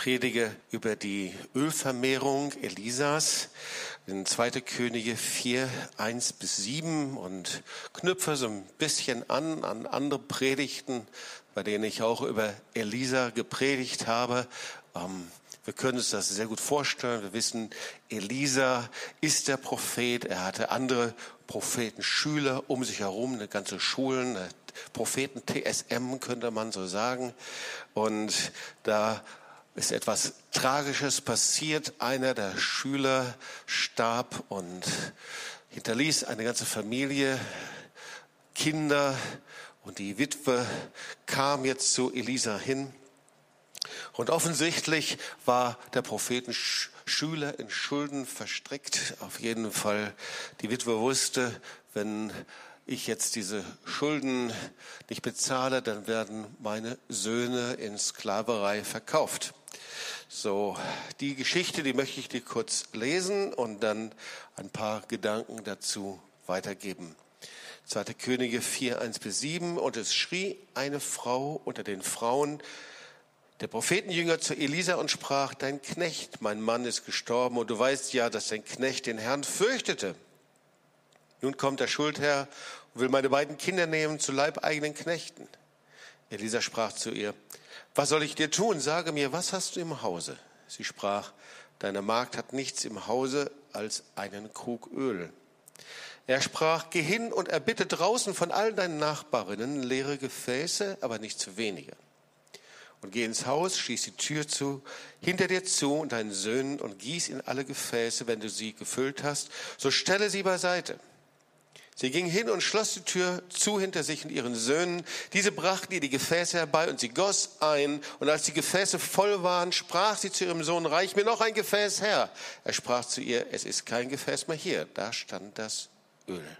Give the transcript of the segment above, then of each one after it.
predige über die Ölvermehrung Elisas in 2. Könige 4, 1 bis 7 und knüpfe so ein bisschen an an andere Predigten, bei denen ich auch über Elisa gepredigt habe. Ähm, wir können uns das sehr gut vorstellen. Wir wissen, Elisa ist der Prophet. Er hatte andere Prophetenschüler um sich herum, eine ganze Schulen, Propheten TSM könnte man so sagen. Und da ist etwas Tragisches passiert. Einer der Schüler starb und hinterließ eine ganze Familie, Kinder und die Witwe kam jetzt zu Elisa hin. Und offensichtlich war der Prophetenschüler in Schulden verstrickt. Auf jeden Fall, die Witwe wusste, wenn ich jetzt diese Schulden nicht bezahle, dann werden meine Söhne in Sklaverei verkauft. So, die Geschichte, die möchte ich dir kurz lesen und dann ein paar Gedanken dazu weitergeben. 2. Könige 4, 1 bis 7. Und es schrie eine Frau unter den Frauen, der Prophetenjünger zu Elisa und sprach, dein Knecht, mein Mann ist gestorben und du weißt ja, dass dein Knecht den Herrn fürchtete. Nun kommt der Schuldherr und will meine beiden Kinder nehmen zu leibeigenen Knechten. Elisa sprach zu ihr, was soll ich dir tun? Sage mir, was hast du im Hause? Sie sprach, deine Magd hat nichts im Hause als einen Krug Öl. Er sprach, geh hin und erbitte draußen von all deinen Nachbarinnen leere Gefäße, aber nicht zu wenige. Und geh ins Haus, schließ die Tür zu, hinter dir zu und deinen Söhnen und gieß in alle Gefäße, wenn du sie gefüllt hast, so stelle sie beiseite. Sie ging hin und schloss die Tür zu hinter sich und ihren Söhnen. Diese brachten ihr die Gefäße herbei und sie goss ein. Und als die Gefäße voll waren, sprach sie zu ihrem Sohn, reich mir noch ein Gefäß her. Er sprach zu ihr, es ist kein Gefäß mehr hier. Da stand das Öl.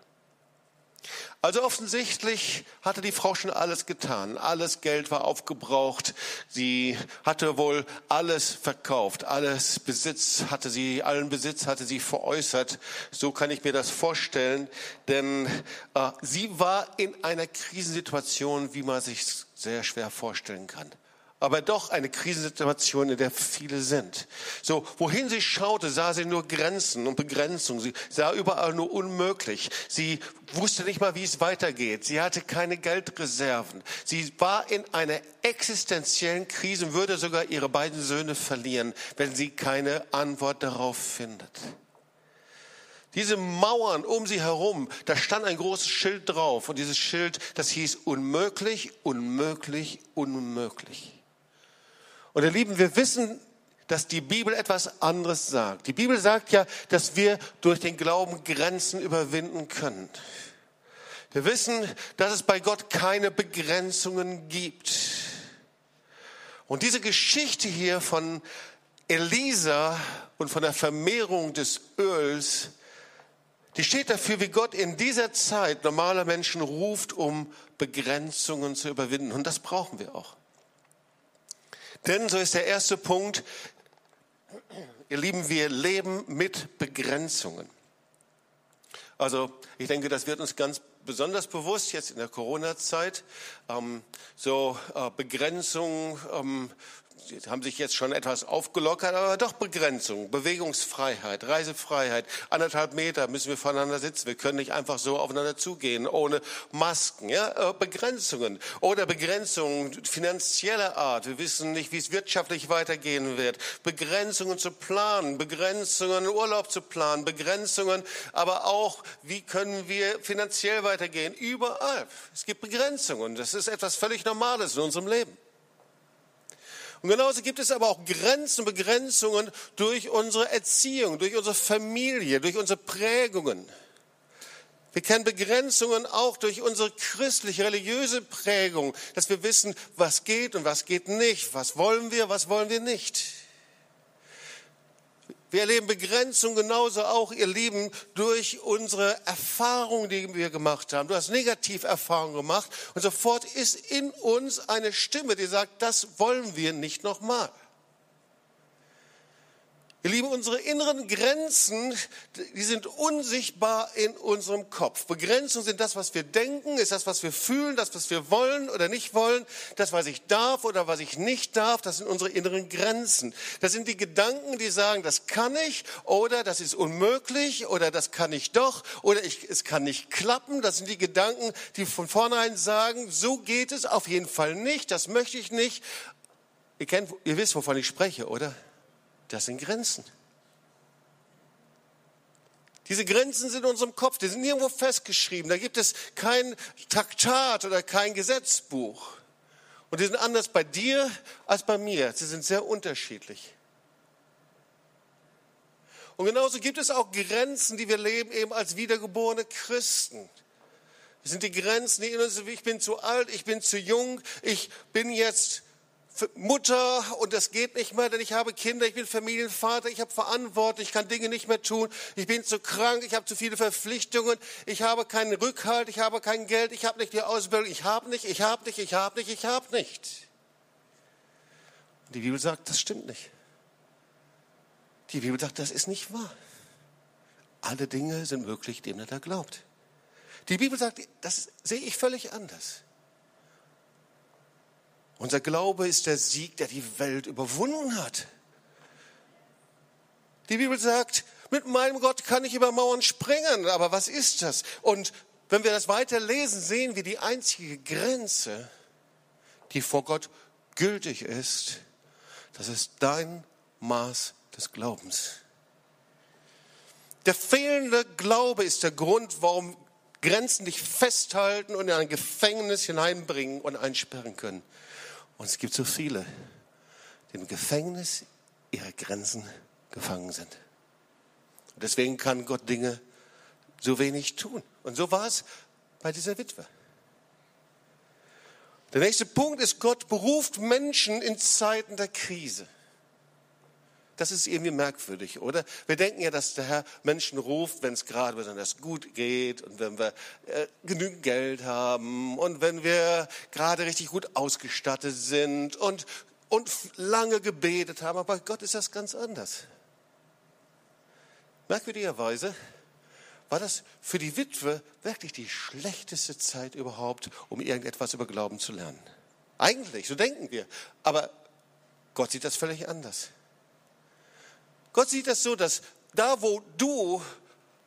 Also offensichtlich hatte die Frau schon alles getan. Alles Geld war aufgebraucht. Sie hatte wohl alles verkauft. Alles Besitz hatte sie, allen Besitz hatte sie veräußert. So kann ich mir das vorstellen. Denn äh, sie war in einer Krisensituation, wie man sich sehr schwer vorstellen kann aber doch eine Krisensituation, in der viele sind. So, wohin sie schaute, sah sie nur Grenzen und Begrenzung. Sie sah überall nur unmöglich. Sie wusste nicht mal, wie es weitergeht. Sie hatte keine Geldreserven. Sie war in einer existenziellen Krise und würde sogar ihre beiden Söhne verlieren, wenn sie keine Antwort darauf findet. Diese Mauern um sie herum, da stand ein großes Schild drauf und dieses Schild, das hieß unmöglich, unmöglich, unmöglich. Und ihr Lieben, wir wissen, dass die Bibel etwas anderes sagt. Die Bibel sagt ja, dass wir durch den Glauben Grenzen überwinden können. Wir wissen, dass es bei Gott keine Begrenzungen gibt. Und diese Geschichte hier von Elisa und von der Vermehrung des Öls, die steht dafür, wie Gott in dieser Zeit normale Menschen ruft, um Begrenzungen zu überwinden. Und das brauchen wir auch. Denn, so ist der erste Punkt, ihr Lieben, wir leben mit Begrenzungen. Also ich denke, das wird uns ganz besonders bewusst jetzt in der Corona-Zeit. Ähm, so äh, Begrenzungen ähm, haben sich jetzt schon etwas aufgelockert, aber doch Begrenzung, Bewegungsfreiheit, Reisefreiheit. Anderthalb Meter müssen wir voneinander sitzen. Wir können nicht einfach so aufeinander zugehen, ohne Masken. Ja? Äh, Begrenzungen oder Begrenzungen finanzieller Art. Wir wissen nicht, wie es wirtschaftlich weitergehen wird. Begrenzungen zu planen, Begrenzungen Urlaub zu planen, Begrenzungen, aber auch, wie können wir finanziell weitergehen. Überall. Es gibt Begrenzungen. Das ist etwas völlig Normales in unserem Leben. Und genauso gibt es aber auch Grenzen, Begrenzungen durch unsere Erziehung, durch unsere Familie, durch unsere Prägungen. Wir kennen Begrenzungen auch durch unsere christliche, religiöse Prägung, dass wir wissen, was geht und was geht nicht, was wollen wir, was wollen wir nicht. Wir erleben Begrenzung genauso auch, ihr Lieben, durch unsere Erfahrungen, die wir gemacht haben. Du hast Negativerfahrungen gemacht und sofort ist in uns eine Stimme, die sagt, das wollen wir nicht nochmal. Ihr Lieben, unsere inneren Grenzen, die sind unsichtbar in unserem Kopf. Begrenzungen sind das, was wir denken, ist das, was wir fühlen, das, was wir wollen oder nicht wollen, das, was ich darf oder was ich nicht darf, das sind unsere inneren Grenzen. Das sind die Gedanken, die sagen, das kann ich oder das ist unmöglich oder das kann ich doch oder ich, es kann nicht klappen. Das sind die Gedanken, die von vornherein sagen, so geht es auf jeden Fall nicht, das möchte ich nicht. Ihr, kennt, ihr wisst, wovon ich spreche, oder? Das sind Grenzen. Diese Grenzen sind in unserem Kopf, die sind nirgendwo festgeschrieben. Da gibt es kein Traktat oder kein Gesetzbuch. Und die sind anders bei dir als bei mir. Sie sind sehr unterschiedlich. Und genauso gibt es auch Grenzen, die wir leben eben als wiedergeborene Christen. Das sind die Grenzen, die in uns sind. Ich bin zu alt, ich bin zu jung, ich bin jetzt Mutter und das geht nicht mehr, denn ich habe Kinder, ich bin Familienvater, ich habe Verantwortung, ich kann Dinge nicht mehr tun, ich bin zu krank, ich habe zu viele Verpflichtungen, ich habe keinen Rückhalt, ich habe kein Geld, ich habe nicht die Ausbildung, ich habe nicht, ich habe nicht, ich habe nicht, ich habe nicht. Und die Bibel sagt, das stimmt nicht. Die Bibel sagt, das ist nicht wahr. Alle Dinge sind möglich, dem er da glaubt. Die Bibel sagt, das sehe ich völlig anders. Unser Glaube ist der Sieg, der die Welt überwunden hat. Die Bibel sagt, mit meinem Gott kann ich über Mauern springen, aber was ist das? Und wenn wir das weiter lesen, sehen wir die einzige Grenze, die vor Gott gültig ist. Das ist dein Maß des Glaubens. Der fehlende Glaube ist der Grund, warum Grenzen dich festhalten und in ein Gefängnis hineinbringen und einsperren können. Und es gibt so viele, die im Gefängnis ihrer Grenzen gefangen sind. Und deswegen kann Gott Dinge so wenig tun. Und so war es bei dieser Witwe. Der nächste Punkt ist, Gott beruft Menschen in Zeiten der Krise. Das ist irgendwie merkwürdig, oder? Wir denken ja, dass der Herr Menschen ruft, wenn es gerade besonders gut geht und wenn wir äh, genügend Geld haben und wenn wir gerade richtig gut ausgestattet sind und, und lange gebetet haben. Aber bei Gott ist das ganz anders. Merkwürdigerweise war das für die Witwe wirklich die schlechteste Zeit überhaupt, um irgendetwas über Glauben zu lernen. Eigentlich, so denken wir. Aber Gott sieht das völlig anders. Gott sieht das so, dass da, wo du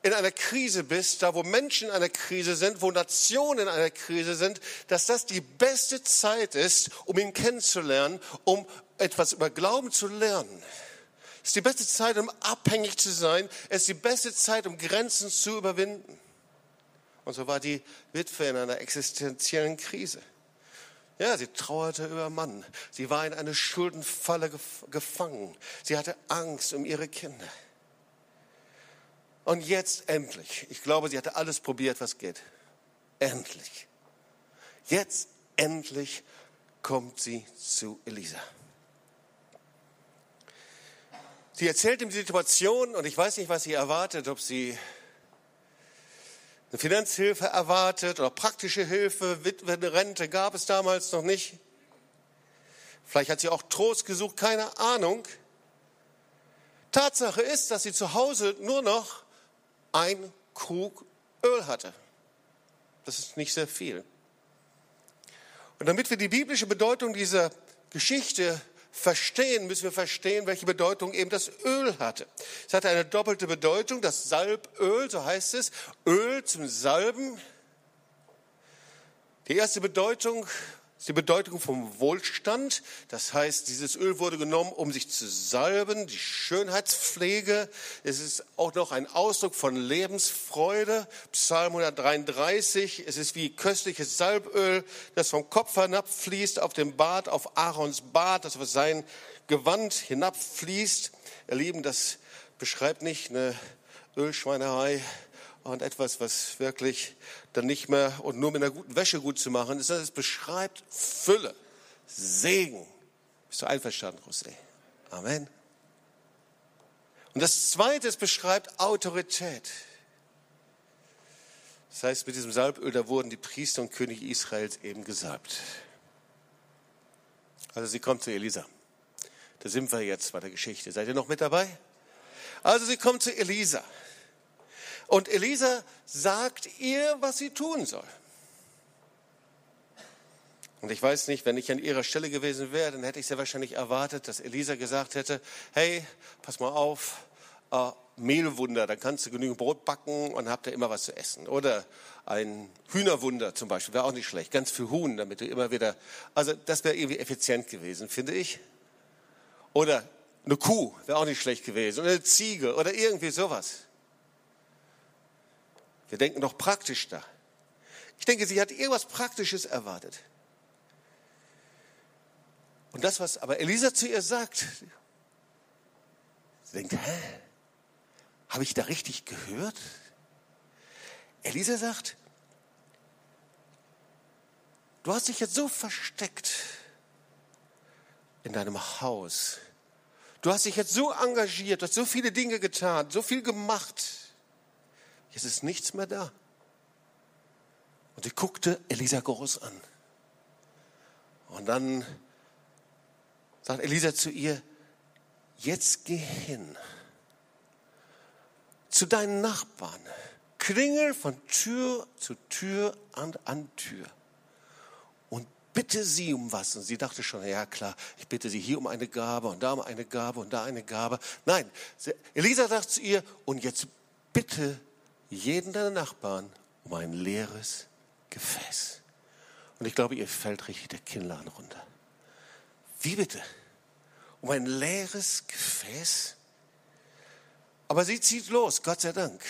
in einer Krise bist, da wo Menschen in einer Krise sind, wo Nationen in einer Krise sind, dass das die beste Zeit ist, um ihn kennenzulernen, um etwas über Glauben zu lernen. Es ist die beste Zeit, um abhängig zu sein. Es ist die beste Zeit, um Grenzen zu überwinden. Und so war die Witwe in einer existenziellen Krise. Ja, sie trauerte über Mann. Sie war in eine Schuldenfalle gefangen. Sie hatte Angst um ihre Kinder. Und jetzt endlich, ich glaube, sie hatte alles probiert, was geht. Endlich. Jetzt endlich kommt sie zu Elisa. Sie erzählt ihm die Situation und ich weiß nicht, was sie erwartet, ob sie eine Finanzhilfe erwartet oder praktische Hilfe, Witwenrente gab es damals noch nicht. Vielleicht hat sie auch Trost gesucht, keine Ahnung. Tatsache ist, dass sie zu Hause nur noch ein Krug Öl hatte. Das ist nicht sehr viel. Und damit wir die biblische Bedeutung dieser Geschichte verstehen, müssen wir verstehen, welche Bedeutung eben das Öl hatte. Es hatte eine doppelte Bedeutung, das Salböl, so heißt es, Öl zum Salben. Die erste Bedeutung ist die Bedeutung vom Wohlstand. Das heißt, dieses Öl wurde genommen, um sich zu salben, die Schönheitspflege. Es ist auch noch ein Ausdruck von Lebensfreude. Psalm 133. Es ist wie köstliches Salböl, das vom Kopf hinabfließt auf den Bart, auf Aarons Bart, das auf sein Gewand hinabfließt. Ihr Lieben, das beschreibt nicht eine Ölschweinerei, und etwas, was wirklich dann nicht mehr und nur mit einer guten Wäsche gut zu machen ist. Es beschreibt Fülle, Segen. Bist du einverstanden, José? Amen. Und das Zweite, es beschreibt Autorität. Das heißt, mit diesem Salböl, da wurden die Priester und Könige Israels eben gesalbt. Also sie kommt zu Elisa. Da sind wir jetzt bei der Geschichte. Seid ihr noch mit dabei? Also sie kommt zu Elisa. Und Elisa sagt ihr, was sie tun soll. Und ich weiß nicht, wenn ich an ihrer Stelle gewesen wäre, dann hätte ich sehr wahrscheinlich erwartet, dass Elisa gesagt hätte, hey, pass mal auf, äh, Mehlwunder, dann kannst du genügend Brot backen und habt ihr immer was zu essen. Oder ein Hühnerwunder zum Beispiel, wäre auch nicht schlecht, ganz viel Huhn, damit du immer wieder, also das wäre irgendwie effizient gewesen, finde ich. Oder eine Kuh wäre auch nicht schlecht gewesen. Oder eine Ziege oder irgendwie sowas. Wir denken doch praktisch da. Ich denke, sie hat irgendwas Praktisches erwartet. Und das, was aber Elisa zu ihr sagt, sie denkt, hä? Habe ich da richtig gehört? Elisa sagt, du hast dich jetzt so versteckt in deinem Haus. Du hast dich jetzt so engagiert, hast so viele Dinge getan, so viel gemacht. Jetzt ist nichts mehr da. Und sie guckte Elisa groß an. Und dann sagt Elisa zu ihr, jetzt geh hin zu deinen Nachbarn. Klingel von Tür zu Tür an, an Tür und bitte sie um was. Und sie dachte schon, ja klar, ich bitte sie hier um eine Gabe und da um eine Gabe und da eine Gabe. Nein, Elisa sagt zu ihr, und jetzt bitte jeden deiner Nachbarn um ein leeres Gefäß. Und ich glaube, ihr fällt richtig der Kinnladen runter. Wie bitte? Um ein leeres Gefäß? Aber sie zieht los, Gott sei Dank.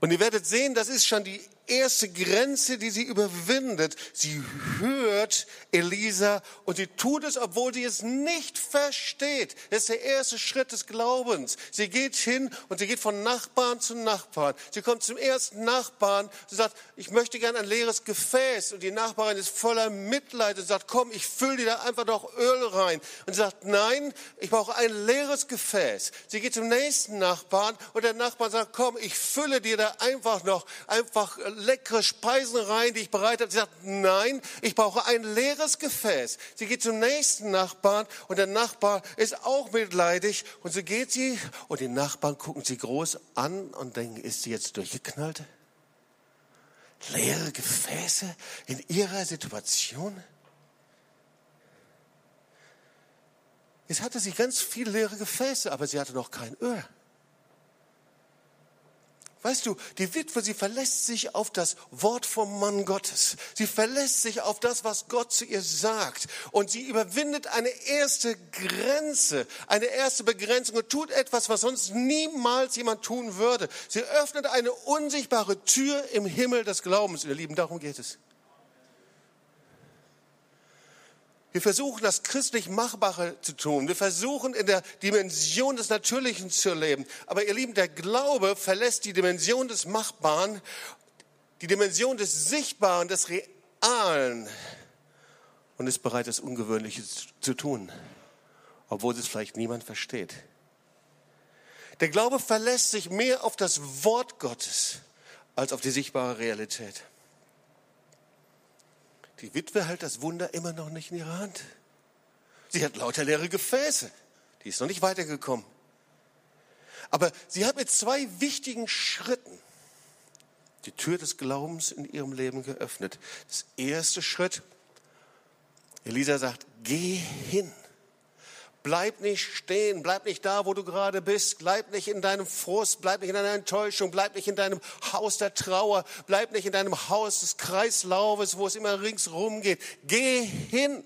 Und ihr werdet sehen, das ist schon die erste Grenze, die sie überwindet. Sie hört Elisa und sie tut es, obwohl sie es nicht versteht. Das ist der erste Schritt des Glaubens. Sie geht hin und sie geht von Nachbarn zu Nachbarn. Sie kommt zum ersten Nachbarn und sagt, ich möchte gern ein leeres Gefäß. Und die Nachbarin ist voller Mitleid und sagt, komm, ich fülle dir da einfach noch Öl rein. Und sie sagt, nein, ich brauche ein leeres Gefäß. Sie geht zum nächsten Nachbarn und der Nachbar sagt, komm, ich fülle dir da einfach noch, einfach leckere Speisen rein, die ich bereitet habe. Sie sagt, nein, ich brauche ein leeres Gefäß. Sie geht zum nächsten Nachbarn und der Nachbar ist auch mitleidig und so geht sie und die Nachbarn gucken sie groß an und denken, ist sie jetzt durchgeknallt? Leere Gefäße in ihrer Situation? Jetzt hatte sie ganz viele leere Gefäße, aber sie hatte noch kein Öl. Weißt du, die Witwe, sie verlässt sich auf das Wort vom Mann Gottes. Sie verlässt sich auf das, was Gott zu ihr sagt. Und sie überwindet eine erste Grenze, eine erste Begrenzung und tut etwas, was sonst niemals jemand tun würde. Sie öffnet eine unsichtbare Tür im Himmel des Glaubens. Ihr Lieben, darum geht es. Wir versuchen, das christlich Machbare zu tun. Wir versuchen, in der Dimension des Natürlichen zu leben. Aber ihr Lieben, der Glaube verlässt die Dimension des Machbaren, die Dimension des Sichtbaren, des Realen und ist bereit, das Ungewöhnliche zu tun, obwohl es vielleicht niemand versteht. Der Glaube verlässt sich mehr auf das Wort Gottes als auf die sichtbare Realität. Die Witwe hält das Wunder immer noch nicht in ihrer Hand. Sie hat lauter leere Gefäße. Die ist noch nicht weitergekommen. Aber sie hat mit zwei wichtigen Schritten die Tür des Glaubens in ihrem Leben geöffnet. Das erste Schritt, Elisa sagt, geh hin. Bleib nicht stehen, bleib nicht da, wo du gerade bist, bleib nicht in deinem Frust, bleib nicht in deiner Enttäuschung, bleib nicht in deinem Haus der Trauer, bleib nicht in deinem Haus des Kreislaufes, wo es immer ringsrum geht. Geh hin.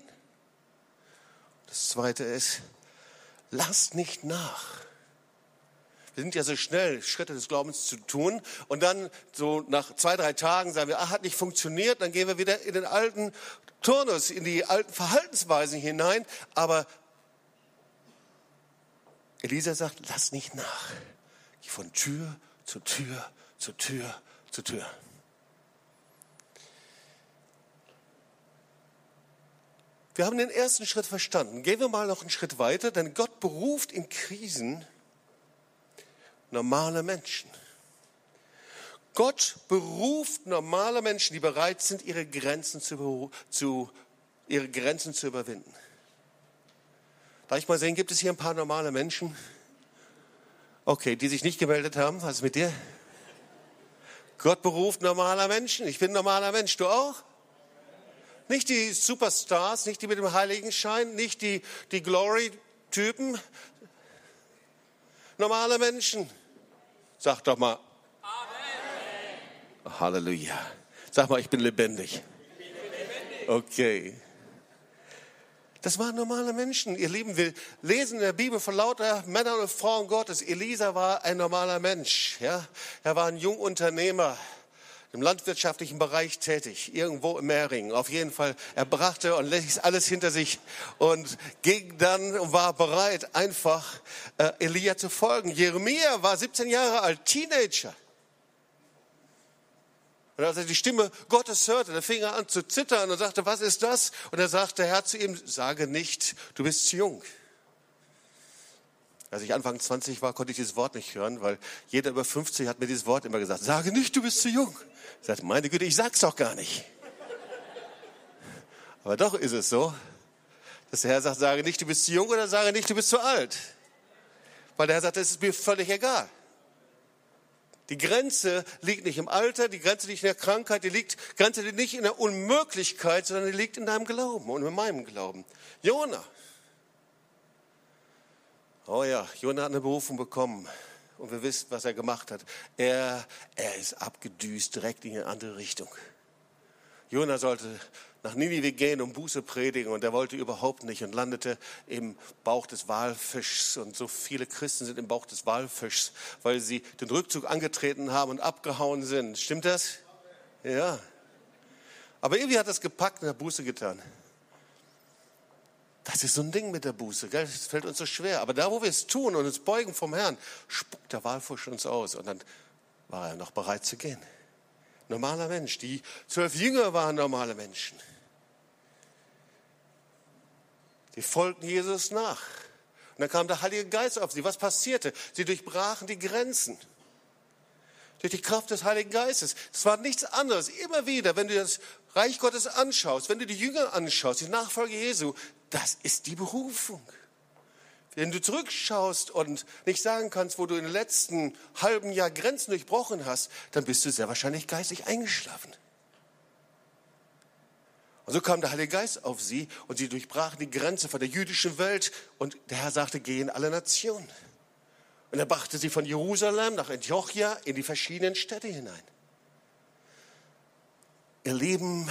Das zweite ist, lass nicht nach. Wir sind ja so schnell, Schritte des Glaubens zu tun. Und dann so nach zwei, drei Tagen sagen wir, ah, hat nicht funktioniert. Dann gehen wir wieder in den alten Turnus, in die alten Verhaltensweisen hinein. Aber Elisa sagt, lass nicht nach. Geh von Tür zu Tür zu Tür zu Tür. Wir haben den ersten Schritt verstanden. Gehen wir mal noch einen Schritt weiter, denn Gott beruft in Krisen normale Menschen. Gott beruft normale Menschen, die bereit sind, ihre Grenzen zu, zu, ihre Grenzen zu überwinden. Darf ich mal sehen, gibt es hier ein paar normale Menschen? Okay, die sich nicht gemeldet haben. Was ist mit dir? Gott beruft normaler Menschen. Ich bin ein normaler Mensch. Du auch? Nicht die Superstars, nicht die mit dem Heiligenschein, nicht die, die Glory-Typen. Normale Menschen. Sag doch mal. Amen. Halleluja. Sag mal, ich bin lebendig. Okay. Das waren normale Menschen, ihr Lieben. Wir lesen in der Bibel von lauter Männern und Frauen Gottes. Elisa war ein normaler Mensch. Ja? Er war ein Jungunternehmer im landwirtschaftlichen Bereich tätig, irgendwo im Mehring. Auf jeden Fall, er brachte und ließ alles hinter sich und ging dann und war bereit, einfach äh, Elia zu folgen. Jeremia war 17 Jahre alt, Teenager. Und als er die Stimme Gottes hörte, da fing er an zu zittern und sagte, was ist das? Und er sagte, Herr zu ihm, sage nicht, du bist zu jung. Als ich Anfang 20 war, konnte ich dieses Wort nicht hören, weil jeder über 50 hat mir dieses Wort immer gesagt, sage nicht, du bist zu jung. Ich sagte, meine Güte, ich sag's doch gar nicht. Aber doch ist es so, dass der Herr sagt, sage nicht, du bist zu jung oder sage nicht, du bist zu alt. Weil der Herr sagt, es ist mir völlig egal. Die Grenze liegt nicht im Alter, die Grenze liegt in der Krankheit, die liegt, Grenze liegt nicht in der Unmöglichkeit, sondern die liegt in deinem Glauben und in meinem Glauben. Jona. Oh ja, Jona hat eine Berufung bekommen und wir wissen, was er gemacht hat. Er, er ist abgedüst direkt in eine andere Richtung. Jona sollte nach Ninive gehen und Buße predigen und er wollte überhaupt nicht und landete im Bauch des Walfischs und so viele Christen sind im Bauch des Walfischs, weil sie den Rückzug angetreten haben und abgehauen sind. Stimmt das? Ja. Aber irgendwie hat das gepackt und hat Buße getan. Das ist so ein Ding mit der Buße, gell? Das fällt uns so schwer. Aber da, wo wir es tun und uns beugen vom Herrn, spuckt der Walfisch uns aus und dann war er noch bereit zu gehen. Normaler Mensch. Die zwölf Jünger waren normale Menschen. Die folgten Jesus nach. Und dann kam der Heilige Geist auf sie. Was passierte? Sie durchbrachen die Grenzen. Durch die Kraft des Heiligen Geistes. Es war nichts anderes. Immer wieder, wenn du das Reich Gottes anschaust, wenn du die Jünger anschaust, die Nachfolge Jesu, das ist die Berufung. Wenn du zurückschaust und nicht sagen kannst, wo du im letzten halben Jahr Grenzen durchbrochen hast, dann bist du sehr wahrscheinlich geistig eingeschlafen. Und so kam der Heilige Geist auf sie und sie durchbrachen die Grenze von der jüdischen Welt und der Herr sagte, geh in alle Nationen. Und er brachte sie von Jerusalem nach Antiochia in die verschiedenen Städte hinein. Ihr Lieben,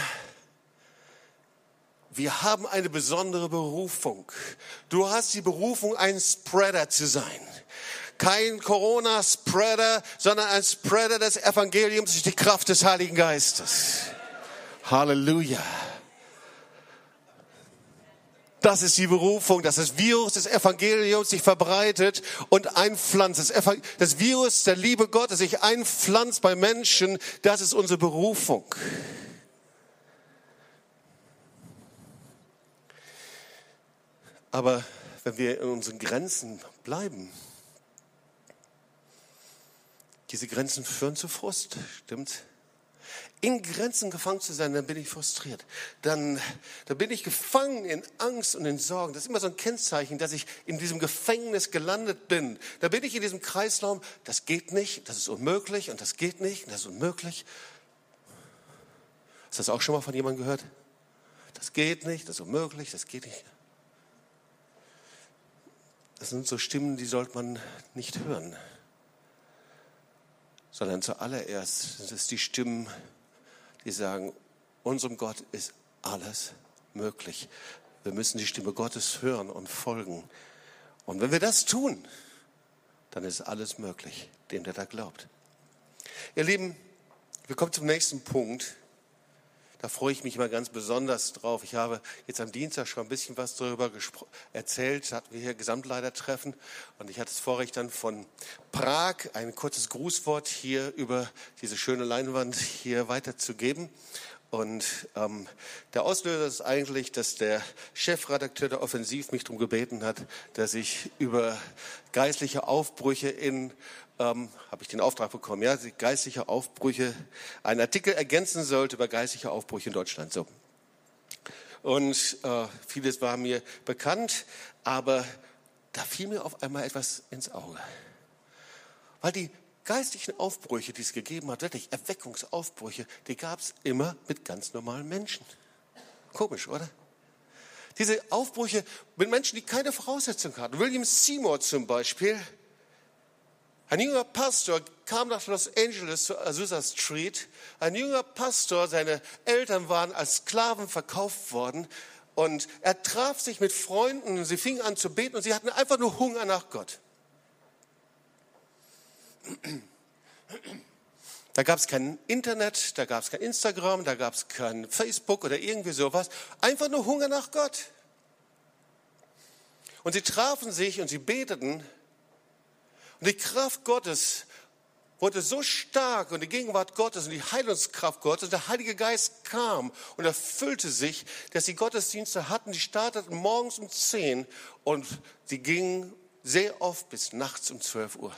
wir haben eine besondere Berufung. Du hast die Berufung, ein Spreader zu sein. Kein Corona-Spreader, sondern ein Spreader des Evangeliums durch die Kraft des Heiligen Geistes. Halleluja. Das ist die Berufung, dass das Virus des Evangeliums sich verbreitet und einpflanzt. Das, Virus der Liebe Gottes sich einpflanzt bei Menschen, das ist unsere Berufung. Aber wenn wir in unseren Grenzen bleiben, diese Grenzen führen zu Frust, stimmt? in Grenzen gefangen zu sein, dann bin ich frustriert. Dann, dann bin ich gefangen in Angst und in Sorgen. Das ist immer so ein Kennzeichen, dass ich in diesem Gefängnis gelandet bin. Da bin ich in diesem Kreislauf, das geht nicht, das ist unmöglich und das geht nicht und das ist unmöglich. Hast du das auch schon mal von jemandem gehört? Das geht nicht, das ist unmöglich, das geht nicht. Das sind so Stimmen, die sollte man nicht hören, sondern zuallererst sind es die Stimmen, die sagen, unserem Gott ist alles möglich. Wir müssen die Stimme Gottes hören und folgen. Und wenn wir das tun, dann ist alles möglich, dem der da glaubt. Ihr Lieben, wir kommen zum nächsten Punkt. Da freue ich mich mal ganz besonders drauf. Ich habe jetzt am Dienstag schon ein bisschen was darüber erzählt. Hatten wir hier Gesamtleitertreffen und ich hatte das Vorrecht dann von Prag ein kurzes Grußwort hier über diese schöne Leinwand hier weiterzugeben. Und ähm, der Auslöser ist eigentlich, dass der Chefredakteur der Offensiv mich darum gebeten hat, dass ich über geistliche Aufbrüche in ähm, habe ich den Auftrag bekommen, ja, geistliche Aufbrüche, einen Artikel ergänzen sollte über geistliche Aufbrüche in Deutschland. So. und äh, vieles war mir bekannt, aber da fiel mir auf einmal etwas ins Auge. Weil die geistlichen Aufbrüche, die es gegeben hat, wirklich Erweckungsaufbrüche, die gab es immer mit ganz normalen Menschen. Komisch, oder? Diese Aufbrüche mit Menschen, die keine Voraussetzung hatten. William Seymour zum Beispiel, ein junger Pastor kam nach Los Angeles zu Azusa Street. Ein junger Pastor, seine Eltern waren als Sklaven verkauft worden und er traf sich mit Freunden und sie fingen an zu beten und sie hatten einfach nur Hunger nach Gott. Da gab es kein Internet, da gab es kein Instagram, da gab es kein Facebook oder irgendwie sowas. Einfach nur Hunger nach Gott. Und sie trafen sich und sie beteten und die Kraft Gottes wurde so stark und die Gegenwart Gottes und die Heilungskraft Gottes und der Heilige Geist kam und erfüllte sich, dass sie Gottesdienste hatten, die starteten morgens um 10 und sie gingen sehr oft bis nachts um 12 Uhr.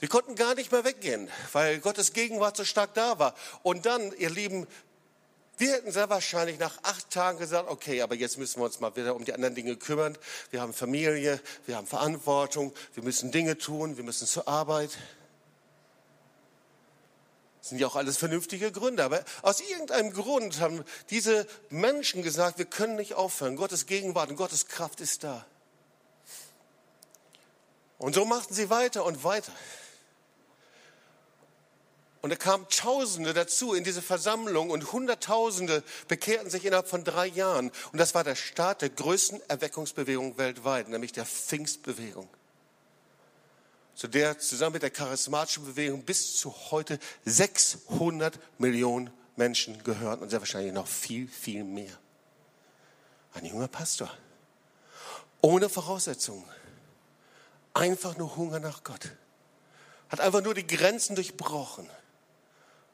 Sie konnten gar nicht mehr weggehen, weil Gottes Gegenwart so stark da war. Und dann, ihr Lieben, wir hätten sehr wahrscheinlich nach acht Tagen gesagt, okay, aber jetzt müssen wir uns mal wieder um die anderen Dinge kümmern. Wir haben Familie, wir haben Verantwortung, wir müssen Dinge tun, wir müssen zur Arbeit. Das sind ja auch alles vernünftige Gründe. Aber aus irgendeinem Grund haben diese Menschen gesagt, wir können nicht aufhören. Gottes Gegenwart und Gottes Kraft ist da. Und so machten sie weiter und weiter. Und da kamen Tausende dazu in diese Versammlung und Hunderttausende bekehrten sich innerhalb von drei Jahren. Und das war der Start der größten Erweckungsbewegung weltweit, nämlich der Pfingstbewegung. Zu der zusammen mit der charismatischen Bewegung bis zu heute 600 Millionen Menschen gehören und sehr wahrscheinlich noch viel, viel mehr. Ein junger Pastor. Ohne Voraussetzungen. Einfach nur Hunger nach Gott. Hat einfach nur die Grenzen durchbrochen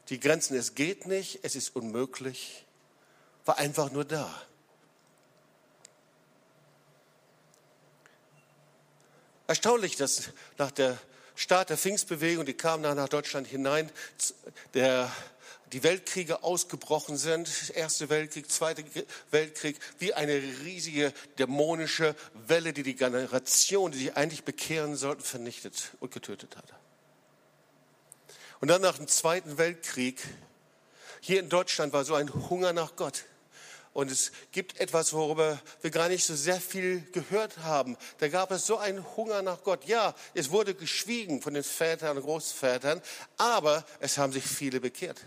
die Grenzen, es geht nicht, es ist unmöglich, war einfach nur da. Erstaunlich, dass nach der Start der Pfingstbewegung, die kam dann nach Deutschland hinein, der, die Weltkriege ausgebrochen sind, Erste Weltkrieg, Zweite Weltkrieg, wie eine riesige dämonische Welle, die die Generation, die sich eigentlich bekehren sollten, vernichtet und getötet hat. Und dann nach dem Zweiten Weltkrieg, hier in Deutschland war so ein Hunger nach Gott. Und es gibt etwas, worüber wir gar nicht so sehr viel gehört haben. Da gab es so einen Hunger nach Gott. Ja, es wurde geschwiegen von den Vätern und Großvätern, aber es haben sich viele bekehrt.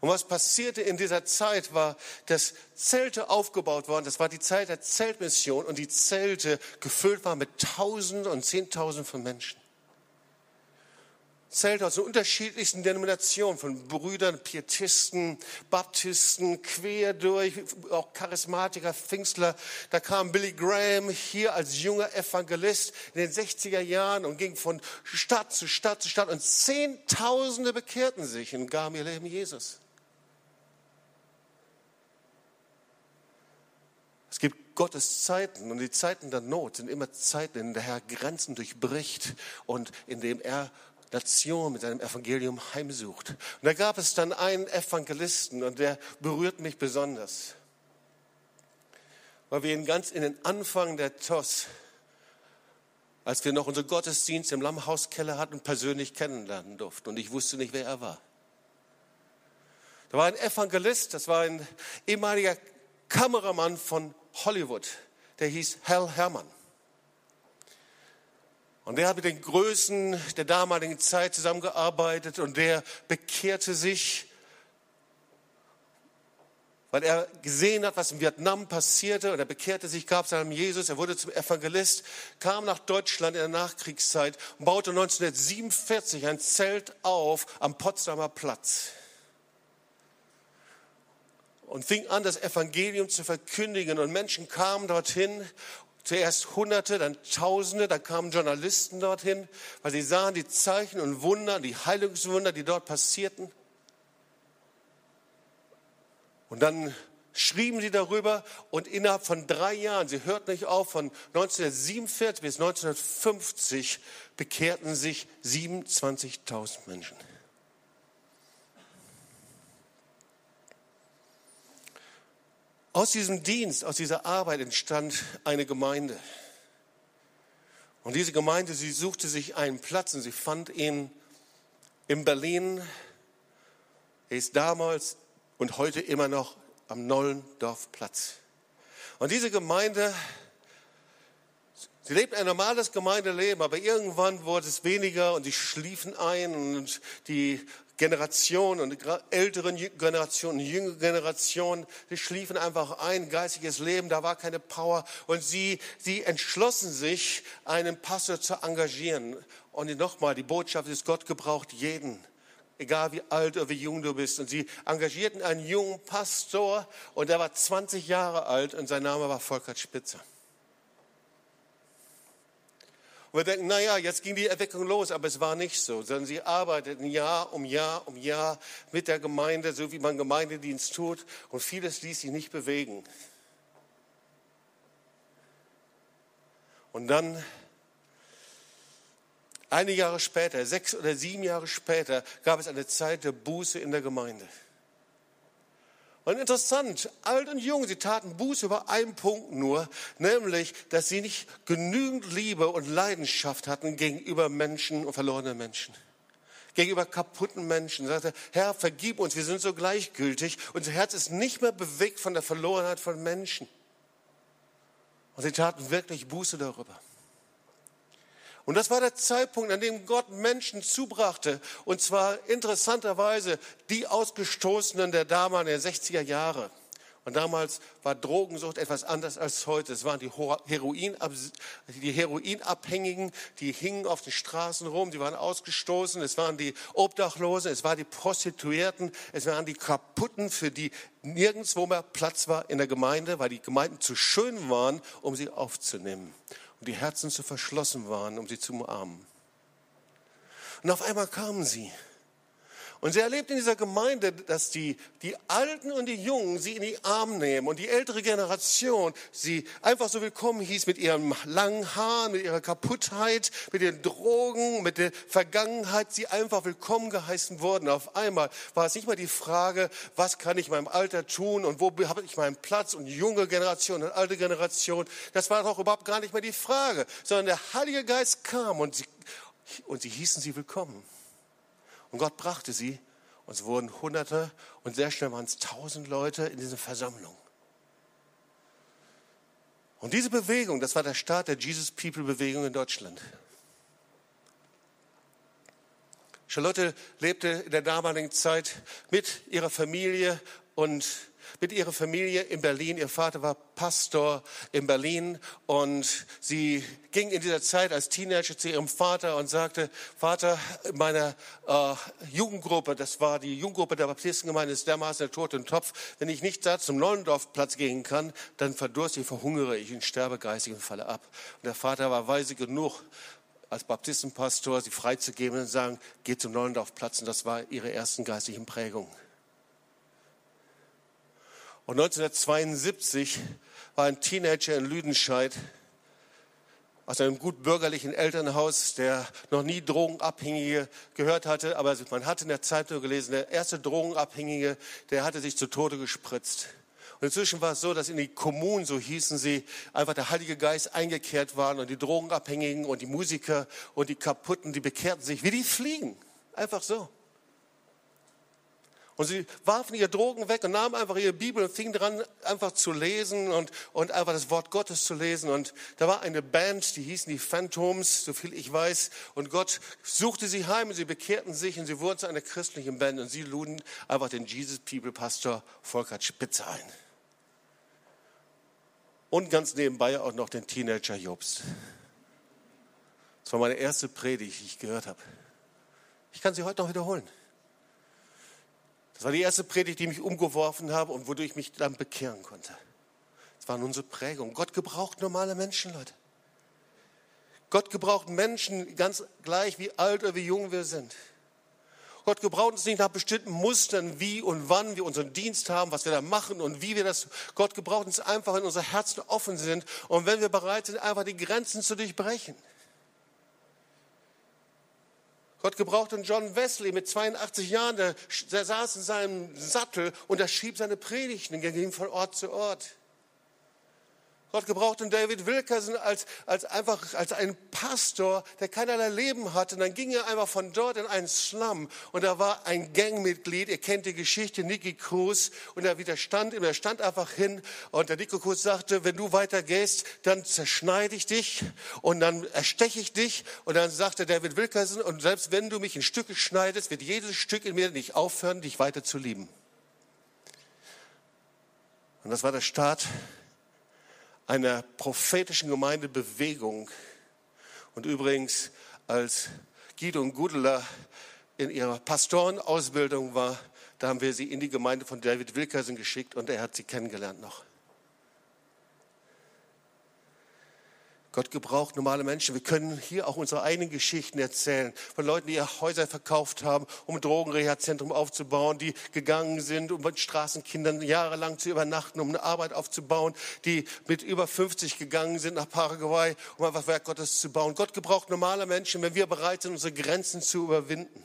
Und was passierte in dieser Zeit war, dass Zelte aufgebaut worden. Das war die Zeit der Zeltmission und die Zelte gefüllt waren mit Tausenden und Zehntausenden von Menschen. Zelte aus den unterschiedlichsten Denominationen, von Brüdern, Pietisten, Baptisten, quer durch, auch Charismatiker, Pfingstler. Da kam Billy Graham hier als junger Evangelist in den 60er Jahren und ging von Stadt zu Stadt zu Stadt und Zehntausende bekehrten sich und gaben ihr Leben Jesus. Es gibt Gottes Zeiten und die Zeiten der Not sind immer Zeiten, in denen der Herr Grenzen durchbricht und in dem er Nation mit seinem Evangelium heimsucht. Und da gab es dann einen Evangelisten und der berührt mich besonders, weil wir ihn ganz in den Anfang der TOS, als wir noch unseren Gottesdienst im Lammhauskeller hatten, persönlich kennenlernen durften. Und ich wusste nicht, wer er war. Da war ein Evangelist, das war ein ehemaliger Kameramann von Hollywood, der hieß Hal Hermann. Und der hat mit den Größen der damaligen Zeit zusammengearbeitet und der bekehrte sich, weil er gesehen hat, was in Vietnam passierte und er bekehrte sich, gab seinem Jesus, er wurde zum Evangelist, kam nach Deutschland in der Nachkriegszeit und baute 1947 ein Zelt auf am Potsdamer Platz und fing an, das Evangelium zu verkündigen. Und Menschen kamen dorthin Zuerst Hunderte, dann Tausende, dann kamen Journalisten dorthin, weil sie sahen die Zeichen und Wunder, die Heilungswunder, die dort passierten. Und dann schrieben sie darüber und innerhalb von drei Jahren, sie hörten nicht auf, von 1947 bis 1950 bekehrten sich 27.000 Menschen. Aus diesem Dienst, aus dieser Arbeit entstand eine Gemeinde. Und diese Gemeinde, sie suchte sich einen Platz und sie fand ihn in Berlin. Er ist damals und heute immer noch am Nollendorfplatz. Und diese Gemeinde, sie lebt ein normales Gemeindeleben, aber irgendwann wurde es weniger und sie schliefen ein und die Generation und älteren Generationen, jüngere Generationen, die schliefen einfach ein, geistiges Leben, da war keine Power und sie, sie entschlossen sich, einen Pastor zu engagieren. Und nochmal, die Botschaft ist, Gott gebraucht jeden egal wie alt oder wie jung du bist. Und sie engagierten einen jungen Pastor und der war 20 Jahre alt und sein Name war Volker Spitzer. Wir denken, naja, jetzt ging die Erweckung los, aber es war nicht so, sondern sie arbeiteten Jahr um Jahr um Jahr mit der Gemeinde, so wie man Gemeindedienst tut und vieles ließ sich nicht bewegen. Und dann Einige Jahre später, sechs oder sieben Jahre später, gab es eine Zeit der Buße in der Gemeinde. Und interessant, alt und jung, sie taten Buße über einen Punkt nur, nämlich, dass sie nicht genügend Liebe und Leidenschaft hatten gegenüber Menschen und verlorenen Menschen. Gegenüber kaputten Menschen. Sie sagte, Herr, vergib uns, wir sind so gleichgültig. Unser Herz ist nicht mehr bewegt von der Verlorenheit von Menschen. Und sie taten wirklich Buße darüber. Und das war der Zeitpunkt, an dem Gott Menschen zubrachte. Und zwar interessanterweise die Ausgestoßenen der damaligen 60er Jahre. Und damals war Drogensucht etwas anders als heute. Es waren die, Heroin, die Heroinabhängigen, die hingen auf den Straßen rum, die waren ausgestoßen. Es waren die Obdachlosen, es waren die Prostituierten, es waren die Kaputten, für die nirgendwo mehr Platz war in der Gemeinde, weil die Gemeinden zu schön waren, um sie aufzunehmen die Herzen zu verschlossen waren, um sie zu umarmen. Und auf einmal kamen sie und sie erlebt in dieser Gemeinde, dass die, die Alten und die Jungen sie in die Arme nehmen und die ältere Generation sie einfach so willkommen hieß mit ihrem langen Haaren, mit ihrer Kaputtheit, mit den Drogen, mit der Vergangenheit, sie einfach willkommen geheißen wurden. Auf einmal war es nicht mal die Frage, was kann ich in meinem Alter tun und wo habe ich meinen Platz und junge Generation und alte Generation. Das war doch überhaupt gar nicht mehr die Frage, sondern der Heilige Geist kam und sie, und sie hießen sie willkommen. Und Gott brachte sie und es wurden Hunderte und sehr schnell waren es tausend Leute in dieser Versammlung. Und diese Bewegung, das war der Start der Jesus People Bewegung in Deutschland. Charlotte lebte in der damaligen Zeit mit ihrer Familie und mit ihrer Familie in Berlin. Ihr Vater war Pastor in Berlin und sie ging in dieser Zeit als Teenager zu ihrem Vater und sagte, Vater, meine äh, Jugendgruppe, das war die Jugendgruppe der Baptistengemeinde, ist dermaßen der Tod im Topf. Wenn ich nicht da zum Neulendorfplatz gehen kann, dann verdurste ich, verhungere ich und sterbe geistig und falle ab. Und der Vater war weise genug, als Baptistenpastor sie freizugeben und sagen, geht zum Neulendorfplatz. Und das war ihre ersten geistigen Prägungen. Und 1972 war ein Teenager in Lüdenscheid aus einem gut bürgerlichen Elternhaus, der noch nie Drogenabhängige gehört hatte, aber man hatte in der Zeitung gelesen, der erste Drogenabhängige, der hatte sich zu Tode gespritzt. Und inzwischen war es so, dass in die Kommunen, so hießen sie, einfach der Heilige Geist eingekehrt waren und die Drogenabhängigen und die Musiker und die Kaputten, die bekehrten sich wie die Fliegen. Einfach so. Und sie warfen ihre Drogen weg und nahmen einfach ihre Bibel und fingen dran, einfach zu lesen und, und einfach das Wort Gottes zu lesen. Und da war eine Band, die hießen die Phantoms, so viel ich weiß. Und Gott suchte sie heim und sie bekehrten sich und sie wurden zu einer christlichen Band. Und sie luden einfach den Jesus People Pastor Volker Spitze ein. Und ganz nebenbei auch noch den Teenager Jobst. Das war meine erste Predigt, die ich gehört habe. Ich kann sie heute noch wiederholen. Das war die erste Predigt, die mich umgeworfen habe und wodurch ich mich dann bekehren konnte. Das war unsere Prägung. Gott gebraucht normale Menschen, Leute. Gott gebraucht Menschen ganz gleich, wie alt oder wie jung wir sind. Gott gebraucht uns nicht nach bestimmten Mustern, wie und wann wir unseren Dienst haben, was wir da machen und wie wir das. Gott gebraucht uns einfach, wenn unsere Herzen offen sind und wenn wir bereit sind, einfach die Grenzen zu durchbrechen. Gott gebrauchte John Wesley mit 82 Jahren, der, der saß in seinem Sattel und er schrieb seine Predigten, ging von Ort zu Ort. Gott gebrauchte David Wilkerson als, als einfach als einen Pastor, der keinerlei Leben hatte. Und dann ging er einfach von dort in einen Slum und da war ein Gangmitglied, ihr kennt die Geschichte, Nicky Cruz, und er widerstand ihm, er stand einfach hin und der Nicky Cruz sagte, wenn du weitergehst, dann zerschneide ich dich und dann ersteche ich dich. Und dann sagte David Wilkerson, und selbst wenn du mich in Stücke schneidest, wird jedes Stück in mir nicht aufhören, dich weiter zu lieben. Und das war der Start einer prophetischen Gemeindebewegung. Und übrigens, als Guido und Gudeler in ihrer Pastorenausbildung war, da haben wir sie in die Gemeinde von David Wilkerson geschickt und er hat sie kennengelernt noch. Gott gebraucht normale Menschen. Wir können hier auch unsere eigenen Geschichten erzählen von Leuten, die ihre Häuser verkauft haben, um ein Drogenreha-Zentrum aufzubauen, die gegangen sind, um mit Straßenkindern jahrelang zu übernachten, um eine Arbeit aufzubauen, die mit über 50 gegangen sind nach Paraguay, um einfach Werk Gottes zu bauen. Gott gebraucht normale Menschen, wenn wir bereit sind, unsere Grenzen zu überwinden.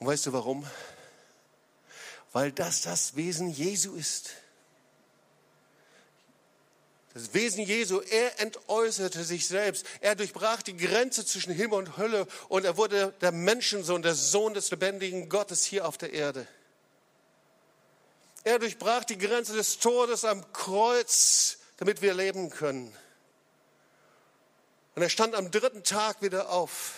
Und weißt du warum? Weil das das Wesen Jesu ist. Das Wesen Jesu, er entäußerte sich selbst. Er durchbrach die Grenze zwischen Himmel und Hölle und er wurde der Menschensohn, der Sohn des lebendigen Gottes hier auf der Erde. Er durchbrach die Grenze des Todes am Kreuz, damit wir leben können. Und er stand am dritten Tag wieder auf.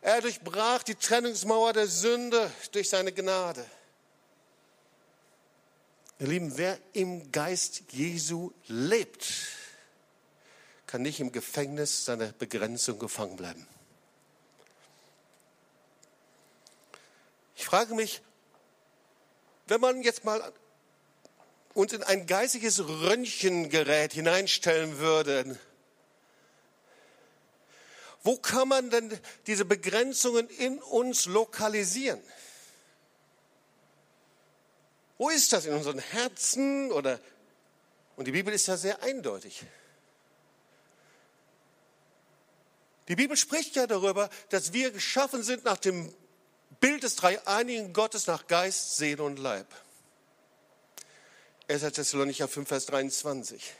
Er durchbrach die Trennungsmauer der Sünde durch seine Gnade. Ihr Lieben, wer im Geist Jesu lebt, kann nicht im Gefängnis seiner Begrenzung gefangen bleiben. Ich frage mich, wenn man jetzt mal uns in ein geistiges Röntgengerät hineinstellen würde, wo kann man denn diese Begrenzungen in uns lokalisieren? Wo ist das? In unseren Herzen oder? Und die Bibel ist ja sehr eindeutig. Die Bibel spricht ja darüber, dass wir geschaffen sind nach dem Bild des dreieinigen Gottes, nach Geist, Seele und Leib. 1. Thessalonicher 5, Vers 23.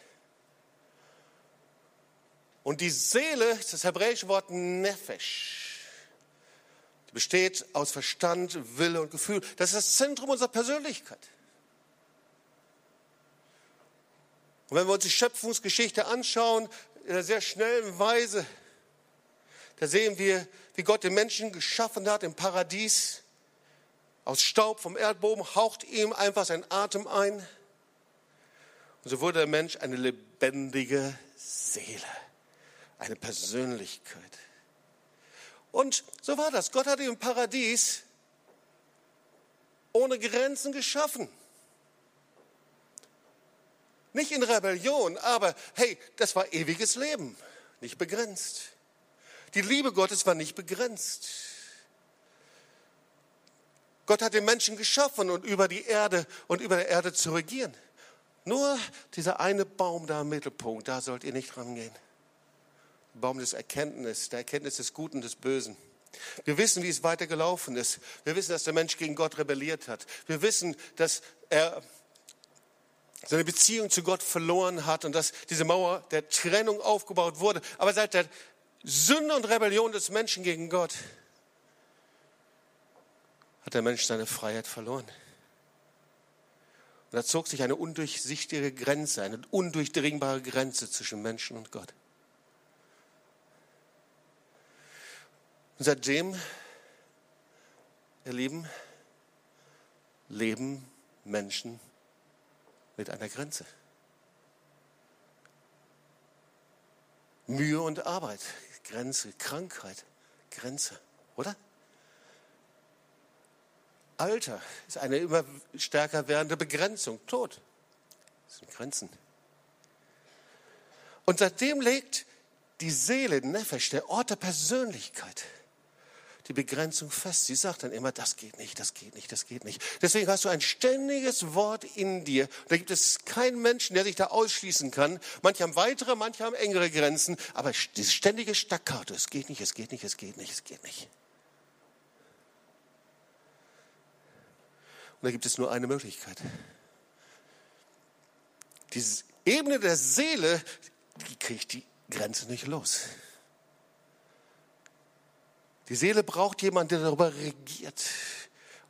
Und die Seele, das hebräische Wort Nefesh, besteht aus Verstand, Wille und Gefühl. Das ist das Zentrum unserer Persönlichkeit. Und wenn wir uns die Schöpfungsgeschichte anschauen, in einer sehr schnellen Weise, da sehen wir, wie Gott den Menschen geschaffen hat im Paradies. Aus Staub vom Erdboden haucht ihm einfach sein Atem ein. Und so wurde der Mensch eine lebendige Seele, eine Persönlichkeit. Und so war das. Gott hatte im Paradies ohne Grenzen geschaffen. Nicht in Rebellion, aber hey, das war ewiges Leben, nicht begrenzt. Die Liebe Gottes war nicht begrenzt. Gott hat den Menschen geschaffen und über die Erde und über der Erde zu regieren. Nur dieser eine Baum da im Mittelpunkt, da sollt ihr nicht rangehen. Baum des Erkenntnisses, der Erkenntnis des Guten und des Bösen. Wir wissen, wie es weitergelaufen ist. Wir wissen, dass der Mensch gegen Gott rebelliert hat. Wir wissen, dass er seine Beziehung zu Gott verloren hat und dass diese Mauer der Trennung aufgebaut wurde. Aber seit der Sünde und Rebellion des Menschen gegen Gott hat der Mensch seine Freiheit verloren. Und da zog sich eine undurchsichtige Grenze, eine undurchdringbare Grenze zwischen Menschen und Gott. Und seitdem, ihr Lieben, leben Menschen mit einer Grenze. Mühe und Arbeit, Grenze, Krankheit, Grenze, oder? Alter ist eine immer stärker werdende Begrenzung, Tod. Das sind Grenzen. Und seitdem legt die Seele, Nefesh, der Ort der Persönlichkeit, die Begrenzung fest. Sie sagt dann immer, das geht nicht, das geht nicht, das geht nicht. Deswegen hast du ein ständiges Wort in dir. Da gibt es keinen Menschen, der sich da ausschließen kann. Manche haben weitere, manche haben engere Grenzen. Aber dieses ständige Staccato, es geht nicht, es geht nicht, es geht nicht, es geht nicht. Und da gibt es nur eine Möglichkeit. Diese Ebene der Seele, die kriegt die Grenze nicht los. Die Seele braucht jemanden, der darüber regiert.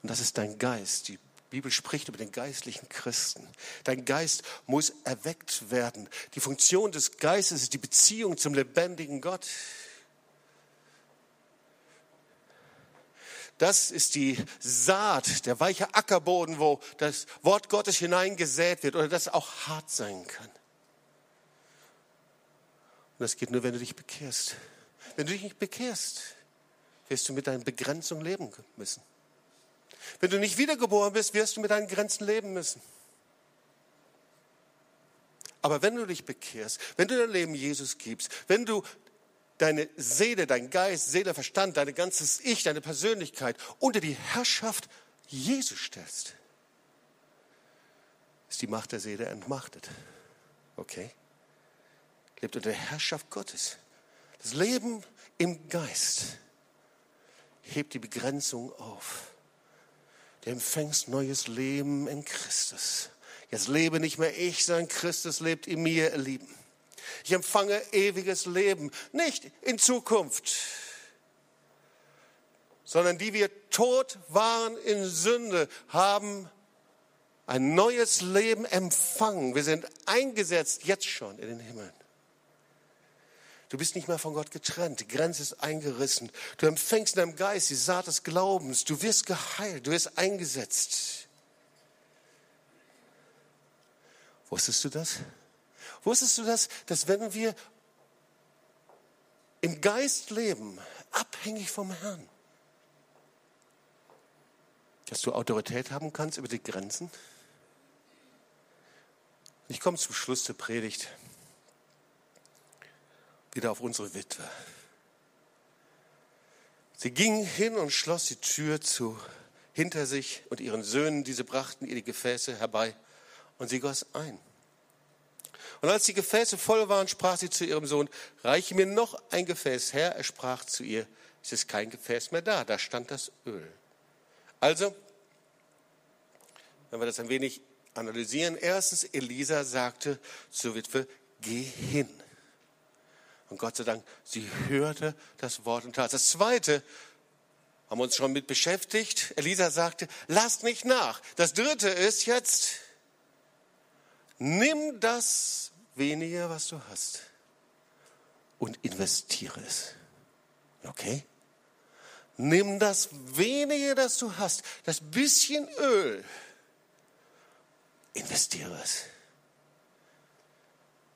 Und das ist dein Geist. Die Bibel spricht über den geistlichen Christen. Dein Geist muss erweckt werden. Die Funktion des Geistes ist die Beziehung zum lebendigen Gott. Das ist die Saat, der weiche Ackerboden, wo das Wort Gottes hineingesät wird oder das auch hart sein kann. Und das geht nur, wenn du dich bekehrst. Wenn du dich nicht bekehrst, wirst du mit deinen Begrenzungen leben müssen. Wenn du nicht wiedergeboren bist, wirst du mit deinen Grenzen leben müssen. Aber wenn du dich bekehrst, wenn du dein Leben Jesus gibst, wenn du deine Seele, dein Geist, Seele, Verstand, dein ganzes Ich, deine Persönlichkeit unter die Herrschaft Jesus stellst, ist die Macht der Seele entmachtet. Okay? Lebt unter der Herrschaft Gottes. Das Leben im Geist hebt die Begrenzung auf. Du empfängst neues Leben in Christus. Jetzt lebe nicht mehr ich, sondern Christus lebt in mir, ihr Lieben. Ich empfange ewiges Leben, nicht in Zukunft, sondern die wir tot waren in Sünde, haben ein neues Leben empfangen. Wir sind eingesetzt jetzt schon in den Himmel. Du bist nicht mehr von Gott getrennt. Die Grenze ist eingerissen. Du empfängst in deinem Geist die Saat des Glaubens. Du wirst geheilt. Du wirst eingesetzt. Wusstest du das? Wusstest du das, dass wenn wir im Geist leben, abhängig vom Herrn, dass du Autorität haben kannst über die Grenzen? Ich komme zum Schluss der Predigt wieder auf unsere Witwe. Sie ging hin und schloss die Tür zu hinter sich und ihren Söhnen, diese brachten ihr die Gefäße herbei und sie goss ein. Und als die Gefäße voll waren, sprach sie zu ihrem Sohn, reiche mir noch ein Gefäß her. Er sprach zu ihr, es ist kein Gefäß mehr da, da stand das Öl. Also, wenn wir das ein wenig analysieren, erstens, Elisa sagte zur Witwe, geh hin. Und Gott sei Dank, sie hörte das Wort und tat. Das Zweite, haben wir uns schon mit beschäftigt. Elisa sagte, lasst nicht nach. Das Dritte ist jetzt, nimm das wenige, was du hast und investiere es. Okay? Nimm das wenige, das du hast, das bisschen Öl, investiere es.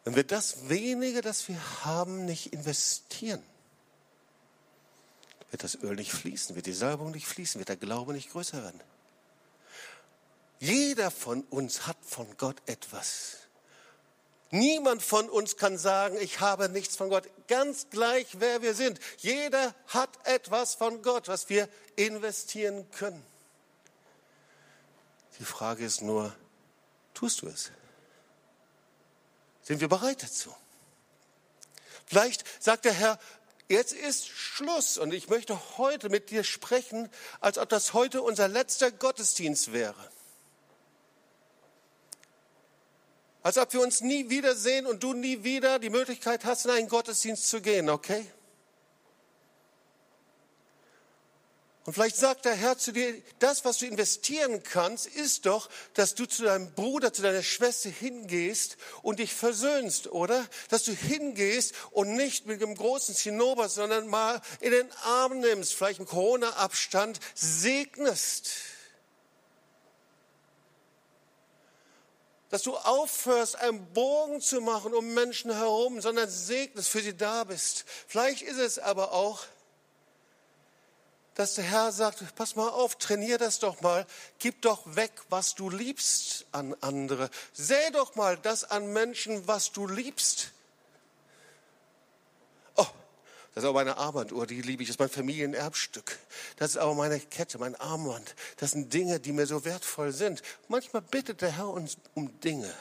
Wenn wir das wenige, das wir haben, nicht investieren, wird das Öl nicht fließen, wird die Salbung nicht fließen, wird der Glaube nicht größer werden. Jeder von uns hat von Gott etwas. Niemand von uns kann sagen, ich habe nichts von Gott. Ganz gleich, wer wir sind. Jeder hat etwas von Gott, was wir investieren können. Die Frage ist nur, tust du es? Sind wir bereit dazu? Vielleicht sagt der Herr, jetzt ist Schluss und ich möchte heute mit dir sprechen, als ob das heute unser letzter Gottesdienst wäre. Als ob wir uns nie wiedersehen und du nie wieder die Möglichkeit hast, in einen Gottesdienst zu gehen, okay? Und vielleicht sagt der Herr zu dir, das, was du investieren kannst, ist doch, dass du zu deinem Bruder, zu deiner Schwester hingehst und dich versöhnst, oder? Dass du hingehst und nicht mit dem großen Zinnober, sondern mal in den Arm nimmst, vielleicht im Corona-Abstand, segnest. Dass du aufhörst, einen Bogen zu machen um Menschen herum, sondern segnest, für sie da bist. Vielleicht ist es aber auch, dass der Herr sagt, pass mal auf, trainier das doch mal, gib doch weg, was du liebst an andere. Säh doch mal das an Menschen, was du liebst. Oh, Das ist auch meine Armbanduhr, die liebe ich. Das ist mein Familienerbstück. Das ist auch meine Kette, mein Armband. Das sind Dinge, die mir so wertvoll sind. Manchmal bittet der Herr uns um Dinge,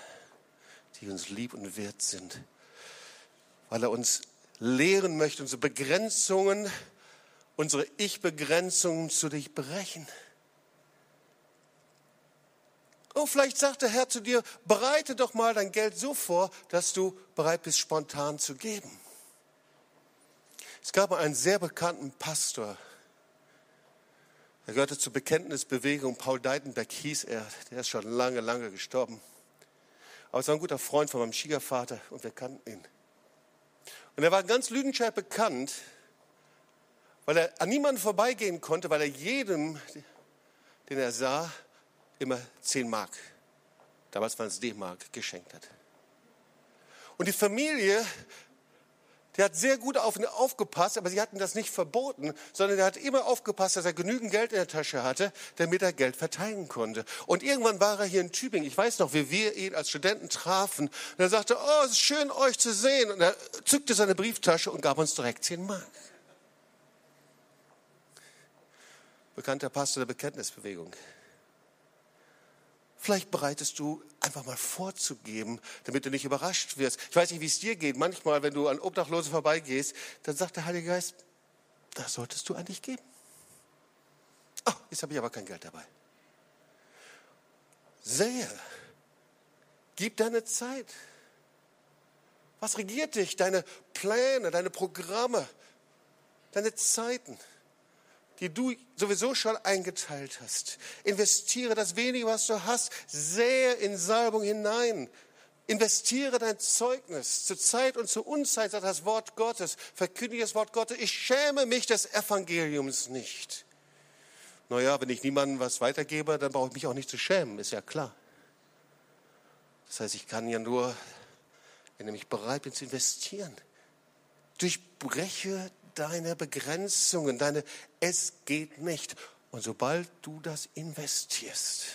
die uns lieb und wert sind, weil er uns lehren möchte, unsere Begrenzungen, unsere Ich-Begrenzungen zu dich brechen. Oh, vielleicht sagt der Herr zu dir, bereite doch mal dein Geld so vor, dass du bereit bist, spontan zu geben. Es gab einen sehr bekannten Pastor, er gehörte zur Bekenntnisbewegung, Paul Deitenberg hieß er, der ist schon lange, lange gestorben. Aber es war ein guter Freund von meinem Schwiegervater und wir kannten ihn. Und er war ganz Lüdenscheid bekannt, weil er an niemanden vorbeigehen konnte, weil er jedem, den er sah, immer 10 Mark, damals waren es D-Mark, geschenkt hat. Und die Familie, die hat sehr gut auf ihn aufgepasst, aber sie hatten das nicht verboten, sondern er hat immer aufgepasst, dass er genügend Geld in der Tasche hatte, damit er Geld verteilen konnte. Und irgendwann war er hier in Tübingen. Ich weiß noch, wie wir ihn als Studenten trafen. Und er sagte, oh, es ist schön, euch zu sehen. Und er zückte seine Brieftasche und gab uns direkt 10 Mark. Bekannter Pastor der Bekenntnisbewegung. Vielleicht bereitest du einfach mal vorzugeben, damit du nicht überrascht wirst. Ich weiß nicht, wie es dir geht. Manchmal, wenn du an Obdachlosen vorbeigehst, dann sagt der Heilige Geist, das solltest du eigentlich geben. Oh, jetzt habe ich aber kein Geld dabei. Sehe, gib deine Zeit. Was regiert dich? Deine Pläne, deine Programme, deine Zeiten die du sowieso schon eingeteilt hast. Investiere das wenige, was du hast, sehr in Salbung hinein. Investiere dein Zeugnis zur Zeit und zur Unzeit, sagt das Wort Gottes. Verkündige das Wort Gottes. Ich schäme mich des Evangeliums nicht. Naja, wenn ich niemandem was weitergebe, dann brauche ich mich auch nicht zu schämen, ist ja klar. Das heißt, ich kann ja nur, wenn ich bereit bin zu investieren, durchbreche deine Begrenzungen, deine Es geht nicht. Und sobald du das investierst,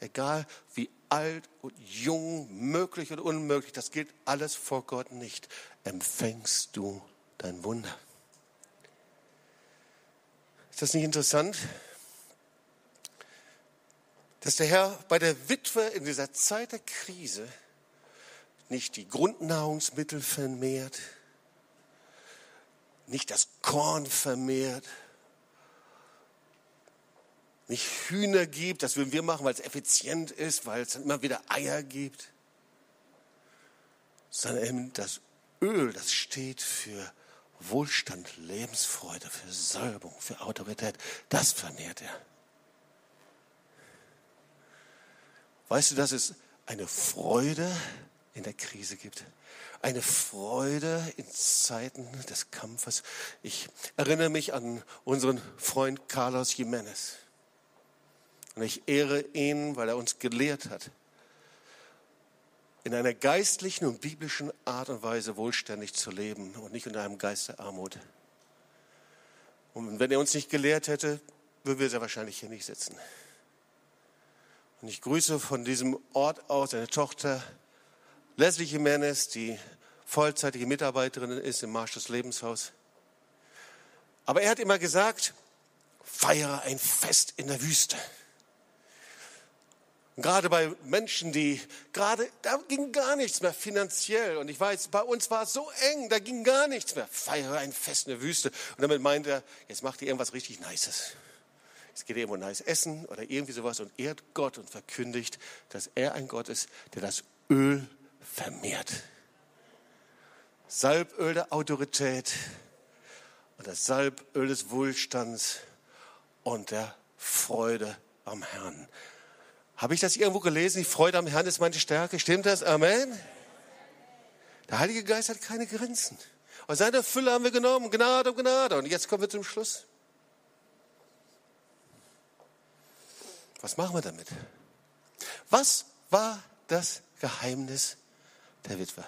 egal wie alt und jung, möglich oder unmöglich, das gilt alles vor Gott nicht, empfängst du dein Wunder. Ist das nicht interessant? Dass der Herr bei der Witwe in dieser Zeit der Krise nicht die Grundnahrungsmittel vermehrt, nicht das Korn vermehrt, nicht Hühner gibt, das würden wir machen, weil es effizient ist, weil es immer wieder Eier gibt, sondern eben das Öl, das steht für Wohlstand, Lebensfreude, für Salbung, für Autorität, das vermehrt er. Weißt du, dass es eine Freude in der Krise gibt? Eine Freude in Zeiten des Kampfes. Ich erinnere mich an unseren Freund Carlos Jimenez. Und ich ehre ihn, weil er uns gelehrt hat, in einer geistlichen und biblischen Art und Weise wohlständig zu leben und nicht in einem Geist der Armut. Und wenn er uns nicht gelehrt hätte, würden wir sehr wahrscheinlich hier nicht sitzen. Und ich grüße von diesem Ort aus seine Tochter Leslie Jimenez, die vollzeitige Mitarbeiterin ist im Marsch des Lebenshaus. Aber er hat immer gesagt, feiere ein Fest in der Wüste. Gerade bei Menschen, die gerade, da ging gar nichts mehr finanziell. Und ich weiß, bei uns war es so eng, da ging gar nichts mehr. Feiere ein Fest in der Wüste. Und damit meint er, jetzt macht ihr irgendwas richtig Nices. Jetzt geht ihr irgendwo nice essen oder irgendwie sowas und ehrt Gott und verkündigt, dass er ein Gott ist, der das Öl vermehrt. Salböl der Autorität und das Salböl des Wohlstands und der Freude am Herrn. Habe ich das irgendwo gelesen? Die Freude am Herrn ist meine Stärke. Stimmt das? Amen. Der Heilige Geist hat keine Grenzen. Und seine Fülle haben wir genommen. Gnade um Gnade. Und jetzt kommen wir zum Schluss. Was machen wir damit? Was war das Geheimnis der Witwe.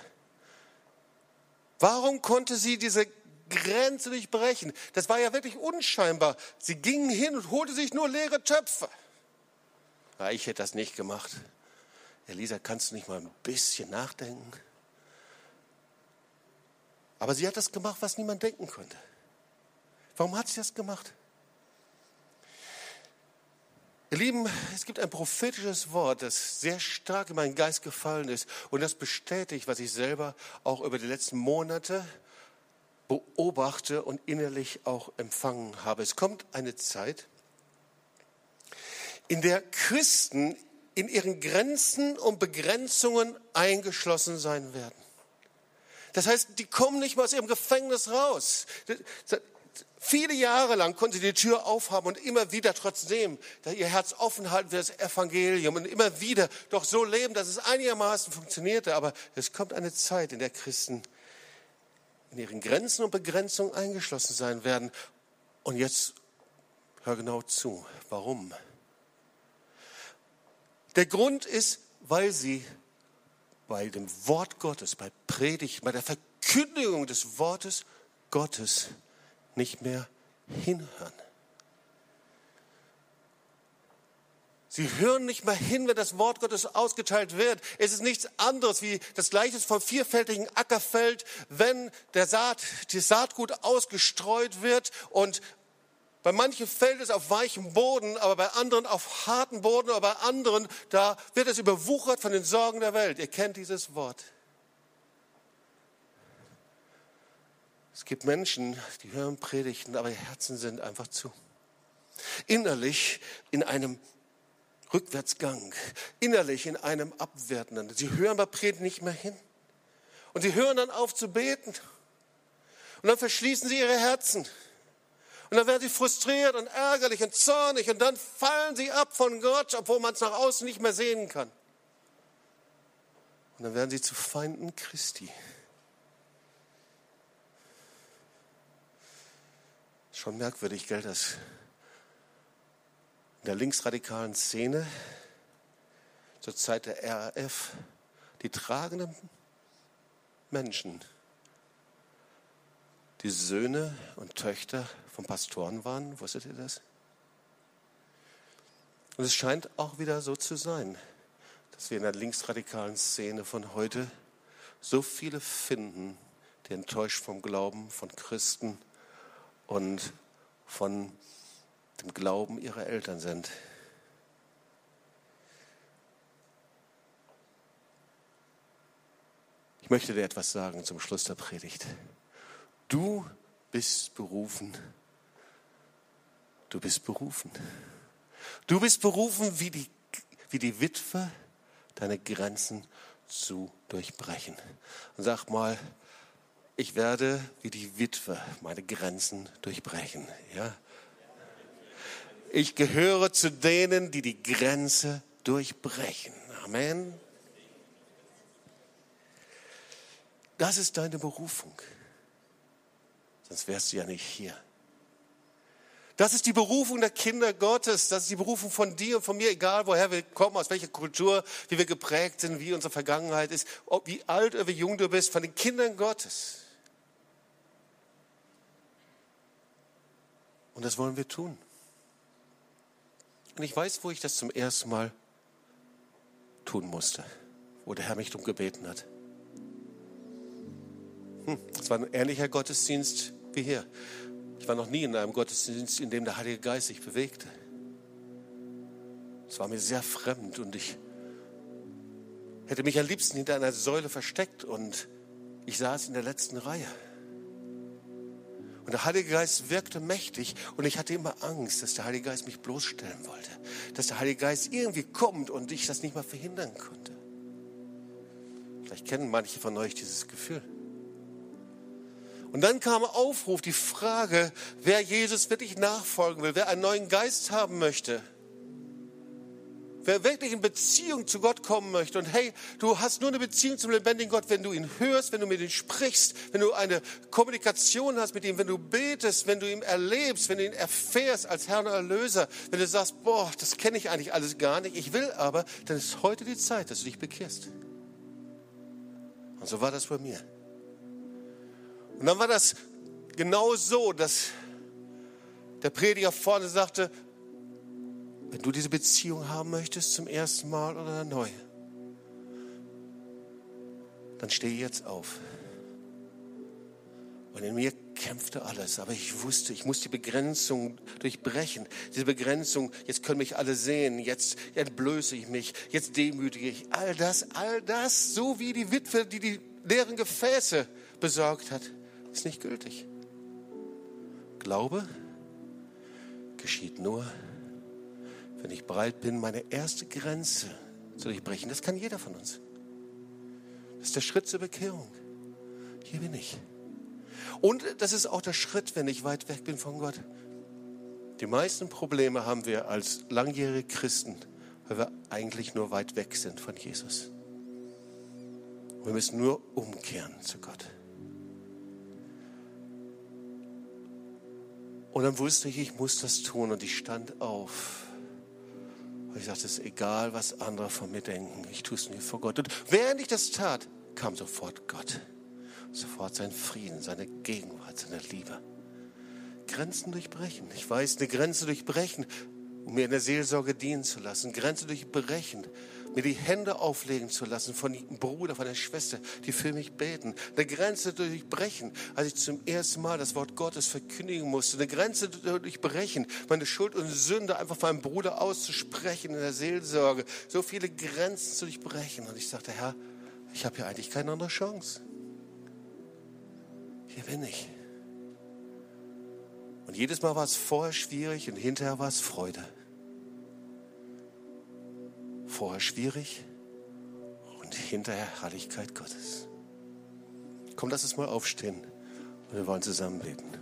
Warum konnte sie diese Grenze nicht brechen? Das war ja wirklich unscheinbar. Sie gingen hin und holte sich nur leere Töpfe. Ja, ich hätte das nicht gemacht. Elisa, kannst du nicht mal ein bisschen nachdenken? Aber sie hat das gemacht, was niemand denken konnte. Warum hat sie das gemacht? Ihr Lieben, es gibt ein prophetisches Wort, das sehr stark in meinen Geist gefallen ist und das bestätigt, was ich selber auch über die letzten Monate beobachte und innerlich auch empfangen habe. Es kommt eine Zeit, in der Christen in ihren Grenzen und Begrenzungen eingeschlossen sein werden. Das heißt, die kommen nicht mal aus ihrem Gefängnis raus. Viele Jahre lang konnten sie die Tür aufhaben und immer wieder trotzdem ihr Herz offen halten für das Evangelium und immer wieder doch so leben, dass es einigermaßen funktionierte. Aber es kommt eine Zeit, in der Christen in ihren Grenzen und Begrenzungen eingeschlossen sein werden. Und jetzt hör genau zu. Warum? Der Grund ist, weil sie bei dem Wort Gottes, bei Predigt, bei der Verkündigung des Wortes Gottes nicht mehr hinhören. Sie hören nicht mehr hin, wenn das Wort Gottes ausgeteilt wird. Es ist nichts anderes wie das Gleiche vom vierfältigen Ackerfeld, wenn der Saat, die Saatgut ausgestreut wird und bei manchen fällt es auf weichem Boden, aber bei anderen auf harten Boden, aber bei anderen, da wird es überwuchert von den Sorgen der Welt. Ihr kennt dieses Wort. Es gibt Menschen, die hören Predigten, aber ihr Herzen sind einfach zu. Innerlich in einem Rückwärtsgang, innerlich in einem Abwertenden. Sie hören bei Predigten nicht mehr hin. Und sie hören dann auf zu beten. Und dann verschließen sie ihre Herzen. Und dann werden sie frustriert und ärgerlich und zornig und dann fallen sie ab von Gott, obwohl man es nach außen nicht mehr sehen kann. Und dann werden sie zu Feinden Christi. Schon merkwürdig, gell, dass in der linksradikalen Szene zur Zeit der RAF die tragenden Menschen, die Söhne und Töchter von Pastoren waren. Wusstet ihr das? Und es scheint auch wieder so zu sein, dass wir in der linksradikalen Szene von heute so viele finden, die enttäuscht vom Glauben von Christen und von dem Glauben ihrer Eltern sind. Ich möchte dir etwas sagen zum Schluss der Predigt. Du bist berufen. Du bist berufen. Du bist berufen, wie die, wie die Witwe deine Grenzen zu durchbrechen. Und sag mal, ich werde wie die Witwe meine Grenzen durchbrechen. Ja? Ich gehöre zu denen, die die Grenze durchbrechen. Amen. Das ist deine Berufung. Sonst wärst du ja nicht hier. Das ist die Berufung der Kinder Gottes. Das ist die Berufung von dir und von mir, egal woher wir kommen, aus welcher Kultur, wie wir geprägt sind, wie unsere Vergangenheit ist, ob wie alt oder wie jung du bist, von den Kindern Gottes. Und das wollen wir tun. Und ich weiß, wo ich das zum ersten Mal tun musste, wo der Herr mich darum gebeten hat. Hm, es war ein ähnlicher Gottesdienst wie hier. Ich war noch nie in einem Gottesdienst, in dem der Heilige Geist sich bewegte. Es war mir sehr fremd und ich hätte mich am liebsten hinter einer Säule versteckt und ich saß in der letzten Reihe. Und der Heilige Geist wirkte mächtig und ich hatte immer Angst, dass der Heilige Geist mich bloßstellen wollte. Dass der Heilige Geist irgendwie kommt und ich das nicht mal verhindern konnte. Vielleicht kennen manche von euch dieses Gefühl. Und dann kam Aufruf, die Frage, wer Jesus wirklich nachfolgen will, wer einen neuen Geist haben möchte Wer wirklich in Beziehung zu Gott kommen möchte und hey, du hast nur eine Beziehung zum lebendigen Gott, wenn du ihn hörst, wenn du mit ihm sprichst, wenn du eine Kommunikation hast mit ihm, wenn du betest, wenn du ihn erlebst, wenn du ihn erfährst als Herr und Erlöser, wenn du sagst, boah, das kenne ich eigentlich alles gar nicht, ich will aber, dann ist heute die Zeit, dass du dich bekehrst. Und so war das bei mir. Und dann war das genau so, dass der Prediger vorne sagte, wenn du diese Beziehung haben möchtest zum ersten Mal oder neu, dann steh jetzt auf. Und in mir kämpfte alles, aber ich wusste, ich muss die Begrenzung durchbrechen. Diese Begrenzung, jetzt können mich alle sehen, jetzt entblöße ich mich, jetzt demütige ich. All das, all das, so wie die Witwe, die die leeren Gefäße besorgt hat, ist nicht gültig. Glaube geschieht nur, wenn ich bereit bin, meine erste Grenze zu durchbrechen. Das kann jeder von uns. Das ist der Schritt zur Bekehrung. Hier bin ich. Und das ist auch der Schritt, wenn ich weit weg bin von Gott. Die meisten Probleme haben wir als langjährige Christen, weil wir eigentlich nur weit weg sind von Jesus. Wir müssen nur umkehren zu Gott. Und dann wusste ich, ich muss das tun und ich stand auf. Und ich sagte, es ist egal, was andere von mir denken, ich tue es mir vor Gott. Und während ich das tat, kam sofort Gott. Sofort sein Frieden, seine Gegenwart, seine Liebe. Grenzen durchbrechen. Ich weiß, eine Grenze durchbrechen, um mir in der Seelsorge dienen zu lassen. Grenze durchbrechen, mir die Hände auflegen zu lassen von dem Bruder, von der Schwester, die für mich beten. Eine Grenze durchbrechen, als ich zum ersten Mal das Wort Gottes verkündigen musste. Eine Grenze durchbrechen, meine Schuld und Sünde einfach meinem Bruder auszusprechen in der Seelsorge. So viele Grenzen zu durchbrechen. Und ich sagte, Herr, ich habe hier eigentlich keine andere Chance. Hier bin ich. Und jedes Mal war es vorher schwierig und hinterher war es Freude. Vorher schwierig und hinterher Herrlichkeit Gottes. Komm, lass uns mal aufstehen und wir wollen zusammen beten.